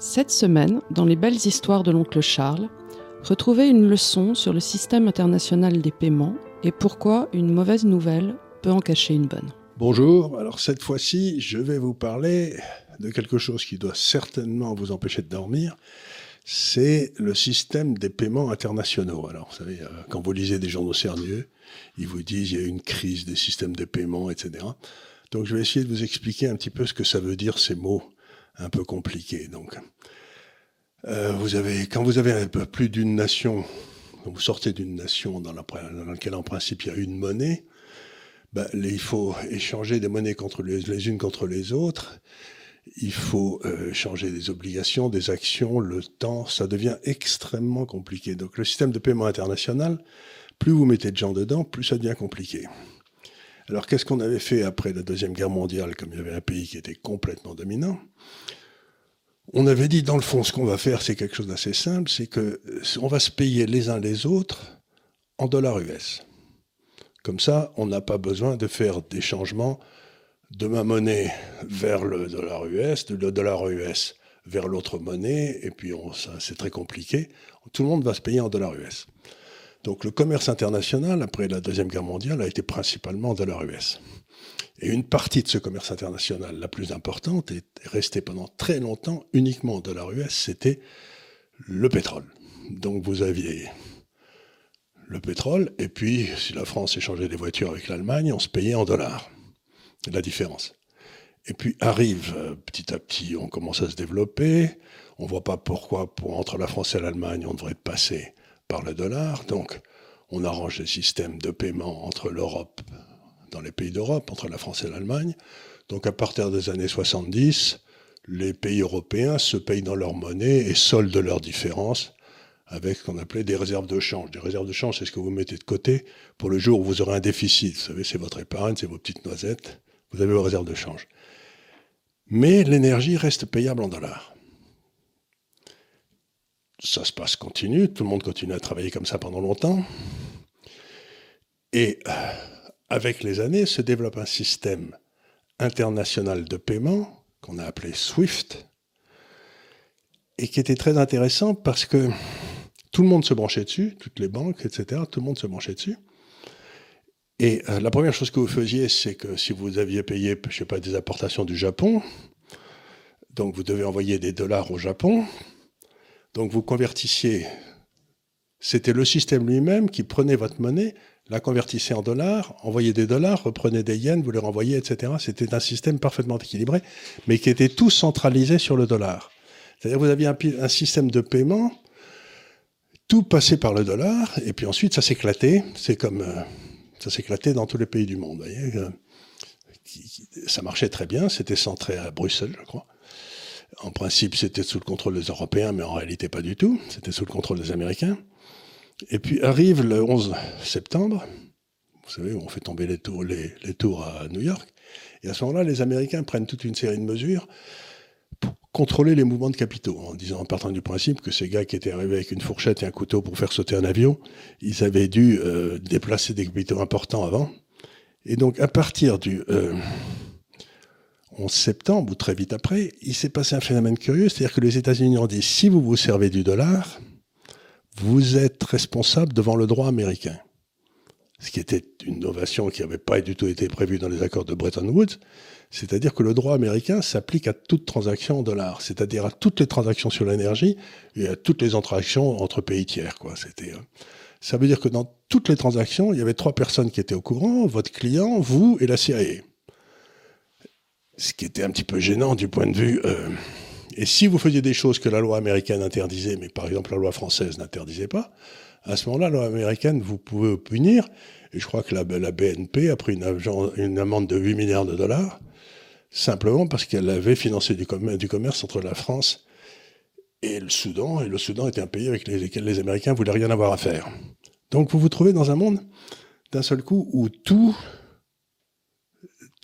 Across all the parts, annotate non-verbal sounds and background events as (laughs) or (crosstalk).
Cette semaine, dans les belles histoires de l'oncle Charles, retrouvez une leçon sur le système international des paiements et pourquoi une mauvaise nouvelle peut en cacher une bonne. Bonjour, alors cette fois-ci, je vais vous parler de quelque chose qui doit certainement vous empêcher de dormir. C'est le système des paiements internationaux. Alors, vous savez, euh, quand vous lisez des journaux sérieux, ils vous disent il y a une crise des systèmes de paiement, etc. Donc, je vais essayer de vous expliquer un petit peu ce que ça veut dire ces mots un peu compliqués. Donc, euh, vous avez, quand vous avez un peu plus d'une nation, vous sortez d'une nation dans, laquelle en principe il y a une monnaie, ben, il faut échanger des monnaies contre les, les unes contre les autres. Il faut euh, changer des obligations, des actions, le temps. Ça devient extrêmement compliqué. Donc le système de paiement international, plus vous mettez de gens dedans, plus ça devient compliqué. Alors qu'est-ce qu'on avait fait après la Deuxième Guerre mondiale, comme il y avait un pays qui était complètement dominant? On avait dit, dans le fond, ce qu'on va faire, c'est quelque chose d'assez simple, c'est que on va se payer les uns les autres en dollars US. Comme ça, on n'a pas besoin de faire des changements de ma monnaie vers le dollar US, de le dollar US vers l'autre monnaie, et puis c'est très compliqué. Tout le monde va se payer en dollars US. Donc le commerce international, après la Deuxième Guerre mondiale, a été principalement en dollars US. Et une partie de ce commerce international, la plus importante, est restée pendant très longtemps uniquement en dollars US, c'était le pétrole. Donc vous aviez le pétrole, et puis si la France échangeait des voitures avec l'Allemagne, on se payait en dollars. La différence. Et puis arrive euh, petit à petit, on commence à se développer. On voit pas pourquoi, pour, entre la France et l'Allemagne, on devrait passer par le dollar. Donc, on arrange les systèmes de paiement entre l'Europe, dans les pays d'Europe, entre la France et l'Allemagne. Donc, à partir des années 70, les pays européens se payent dans leur monnaie et soldent leurs différences avec ce qu'on appelait des réserves de change. Des réserves de change, c'est ce que vous mettez de côté pour le jour où vous aurez un déficit. Vous savez, c'est votre épargne, c'est vos petites noisettes, vous avez vos réserves de change. Mais l'énergie reste payable en dollars. Ça se passe continue, tout le monde continue à travailler comme ça pendant longtemps. Et euh, avec les années se développe un système international de paiement qu'on a appelé SWIFT, et qui était très intéressant parce que tout le monde se branchait dessus, toutes les banques, etc. Tout le monde se branchait dessus. Et euh, la première chose que vous faisiez, c'est que si vous aviez payé, je sais pas, des importations du Japon, donc vous devez envoyer des dollars au Japon, donc vous convertissiez. C'était le système lui-même qui prenait votre monnaie, la convertissait en dollars, envoyait des dollars, reprenait des yens, vous les renvoyez, etc. C'était un système parfaitement équilibré, mais qui était tout centralisé sur le dollar. C'est-à-dire vous aviez un système de paiement tout passait par le dollar, et puis ensuite ça s'éclatait. C'est comme euh, ça s'éclatait dans tous les pays du monde. Euh, ça marchait très bien, c'était centré à Bruxelles, je crois. En principe, c'était sous le contrôle des Européens, mais en réalité pas du tout. C'était sous le contrôle des Américains. Et puis arrive le 11 septembre, vous savez, on fait tomber les tours, à New York. Et à ce moment-là, les Américains prennent toute une série de mesures contrôler les mouvements de capitaux, en disant, en partant du principe que ces gars qui étaient arrivés avec une fourchette et un couteau pour faire sauter un avion, ils avaient dû euh, déplacer des capitaux importants avant. Et donc, à partir du 11 septembre, ou très vite après, il s'est passé un phénomène curieux, c'est-à-dire que les États-Unis ont dit, si vous vous servez du dollar, vous êtes responsable devant le droit américain. Ce qui était une innovation qui n'avait pas du tout été prévue dans les accords de Bretton Woods. C'est-à-dire que le droit américain s'applique à toute transaction en dollars, c'est-à-dire à toutes les transactions sur l'énergie et à toutes les transactions entre pays tiers. Quoi. Euh, ça veut dire que dans toutes les transactions, il y avait trois personnes qui étaient au courant, votre client, vous et la CIA. Ce qui était un petit peu gênant du point de vue... Euh, et si vous faisiez des choses que la loi américaine interdisait, mais par exemple la loi française n'interdisait pas, à ce moment-là, la loi américaine, vous pouvez punir. Et je crois que la, BNP a pris une, une amende de 8 milliards de dollars simplement parce qu'elle avait financé du, commerce entre la France et le Soudan, et le Soudan était un pays avec lequel les Américains voulaient rien avoir à faire. Donc vous vous trouvez dans un monde d'un seul coup où tout,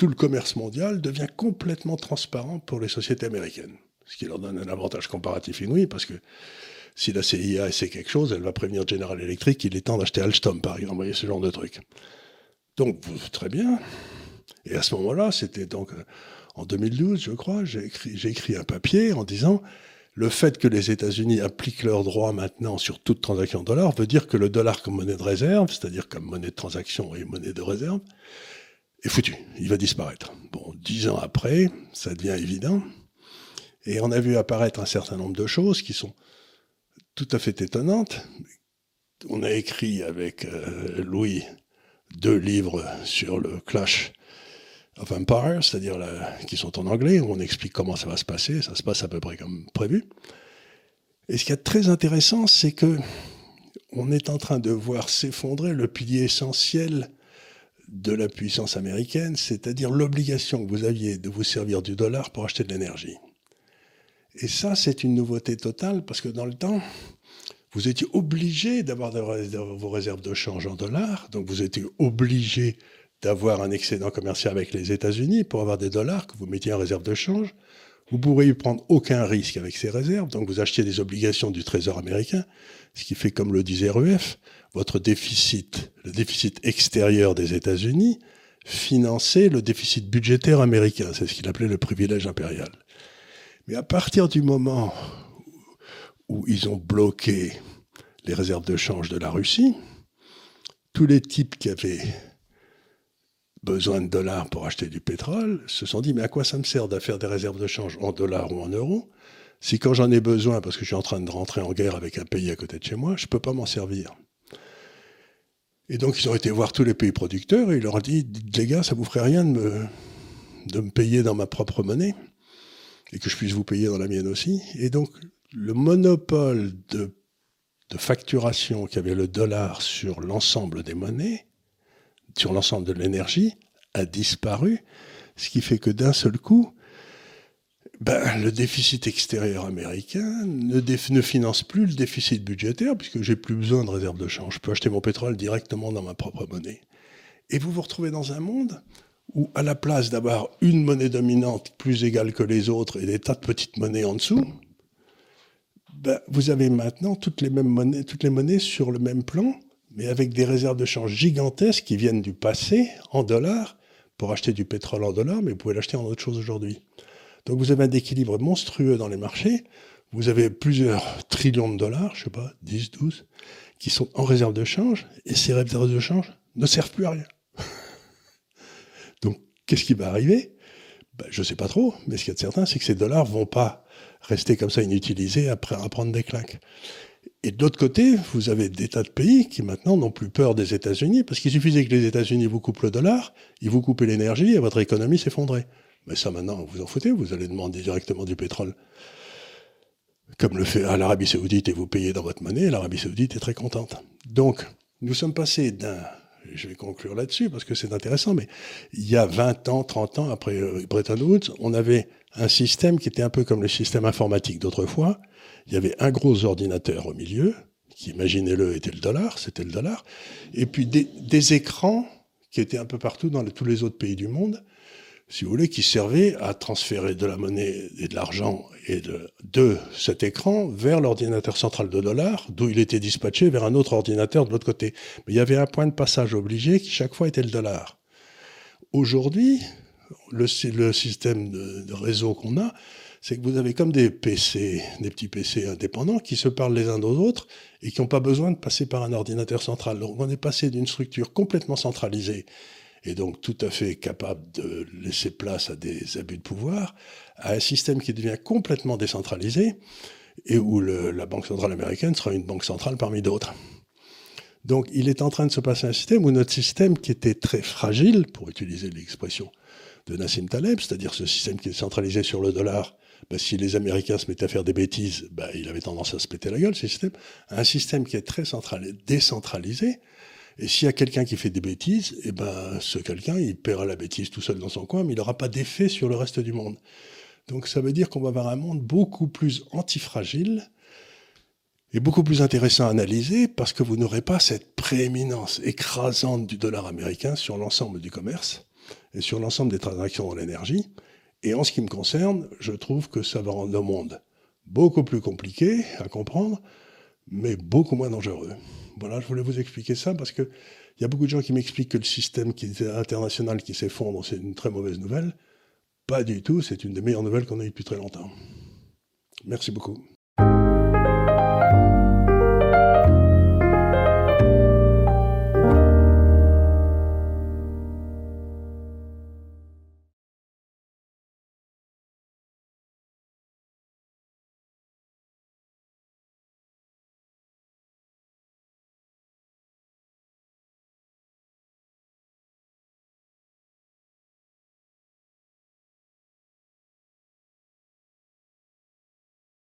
tout le commerce mondial devient complètement transparent pour les sociétés américaines, ce qui leur donne un avantage comparatif inouï, parce que si la CIA sait quelque chose, elle va prévenir General Electric qu'il est temps d'acheter Alstom, par exemple, ce genre de truc. Donc, très bien. Et à ce moment-là, c'était donc en 2012, je crois, j'ai écrit, écrit, un papier en disant le fait que les États-Unis appliquent leurs droits maintenant sur toute transaction en dollars veut dire que le dollar comme monnaie de réserve, c'est-à-dire comme monnaie de transaction et monnaie de réserve, est foutu. Il va disparaître. Bon, dix ans après, ça devient évident. Et on a vu apparaître un certain nombre de choses qui sont tout à fait étonnantes. On a écrit avec euh, Louis deux livres sur le clash of Empires, c'est-à-dire qui sont en anglais, où on explique comment ça va se passer. Ça se passe à peu près comme prévu. Et ce qui est très intéressant, c'est que on est en train de voir s'effondrer le pilier essentiel de la puissance américaine, c'est-à-dire l'obligation que vous aviez de vous servir du dollar pour acheter de l'énergie. Et ça, c'est une nouveauté totale parce que dans le temps, vous étiez obligé d'avoir vos réserves de change en dollars, donc vous étiez obligé d'avoir un excédent commercial avec les États-Unis pour avoir des dollars que vous mettiez en réserve de change. Vous ne pourriez prendre aucun risque avec ces réserves, donc vous achetiez des obligations du Trésor américain, ce qui fait, comme le disait RUF, votre déficit, le déficit extérieur des États-Unis, finançait le déficit budgétaire américain. C'est ce qu'il appelait le privilège impérial. Mais à partir du moment où ils ont bloqué les réserves de change de la Russie, tous les types qui avaient besoin de dollars pour acheter du pétrole se sont dit mais à quoi ça me sert de faire des réserves de change en dollars ou en euros? Si quand j'en ai besoin parce que je suis en train de rentrer en guerre avec un pays à côté de chez moi, je ne peux pas m'en servir. Et donc ils ont été voir tous les pays producteurs et ils leur ont dit les gars, ça vous ferait rien de me, de me payer dans ma propre monnaie et que je puisse vous payer dans la mienne aussi. Et donc le monopole de, de facturation qu'avait le dollar sur l'ensemble des monnaies sur l'ensemble de l'énergie a disparu, ce qui fait que d'un seul coup, ben, le déficit extérieur américain ne, finance plus le déficit budgétaire, puisque j'ai plus besoin de réserve de change. Je peux acheter mon pétrole directement dans ma propre monnaie. Et vous vous retrouvez dans un monde où, à la place d'avoir une monnaie dominante plus égale que les autres et des tas de petites monnaies en dessous, ben, vous avez maintenant toutes les mêmes monnaies, toutes les monnaies sur le même plan, mais avec des réserves de change gigantesques qui viennent du passé en dollars pour acheter du pétrole en dollars, mais vous pouvez l'acheter en autre chose aujourd'hui. Donc vous avez un équilibre monstrueux dans les marchés. Vous avez plusieurs trillions de dollars, je sais pas, 10, 12, qui sont en réserve de change, et ces réserves de change ne servent plus à rien. (laughs) Donc qu'est-ce qui va arriver? Ben, Je ne sais pas trop, mais ce qui est certain, c'est que ces dollars vont pas rester comme ça inutilisés après à prendre des claques. Et de l'autre côté, vous avez des tas de pays qui maintenant n'ont plus peur des États-Unis, parce qu'il suffisait que les États-Unis vous coupent le dollar, ils vous coupent l'énergie et votre économie s'effondrait. Mais ça maintenant, vous en foutez, vous allez demander directement du pétrole. Comme le fait à l'Arabie Saoudite et vous payez dans votre monnaie, l'Arabie Saoudite est très contente. Donc, nous sommes passés d'un, je vais conclure là-dessus parce que c'est intéressant, mais il y a 20 ans, 30 ans après euh, Bretton Woods, on avait un système qui était un peu comme le système informatique d'autrefois, il y avait un gros ordinateur au milieu, qui, imaginez-le, était le dollar, c'était le dollar, et puis des, écrans qui étaient un peu partout dans tous les autres pays du monde, si vous voulez, qui servaient à transférer de la monnaie et de l'argent et de, de cet écran vers l'ordinateur central de dollars, d'où il était dispatché vers un autre ordinateur de l'autre côté. Mais il y avait un point de passage obligé qui chaque fois était le dollar. Aujourd'hui, le, système de réseau qu'on a, c'est que vous avez comme des PC, des petits PC indépendants qui se parlent les uns aux autres et qui n'ont pas besoin de passer par un ordinateur central. Donc on est passé d'une structure complètement centralisée et donc tout à fait capable de laisser place à des abus de pouvoir, à un système qui devient complètement décentralisé et où la Banque centrale américaine sera une banque centrale parmi d'autres. Donc il est en train de se passer un système où notre système qui était très fragile, pour utiliser l'expression de Nassim Taleb, c'est-à-dire ce système qui est centralisé sur le dollar, bah, si les Américains se mettaient à faire des bêtises, bah, il avait tendance à se péter la gueule, ce système. Un système qui est très central, décentralisé. Et s'il y a quelqu'un qui fait des bêtises, eh ben, ce quelqu'un, il paiera la bêtise tout seul dans son coin, mais il n'aura pas d'effet sur le reste du monde. Donc ça veut dire qu'on va avoir un monde beaucoup plus antifragile et beaucoup plus intéressant à analyser parce que vous n'aurez pas cette prééminence écrasante du dollar américain sur l'ensemble du commerce et sur l'ensemble des transactions dans l'énergie. Et en ce qui me concerne, je trouve que ça va rendre le monde beaucoup plus compliqué à comprendre, mais beaucoup moins dangereux. Voilà, je voulais vous expliquer ça parce que il y a beaucoup de gens qui m'expliquent que le système international qui s'effondre, c'est une très mauvaise nouvelle. Pas du tout, c'est une des meilleures nouvelles qu'on a eues depuis très longtemps. Merci beaucoup.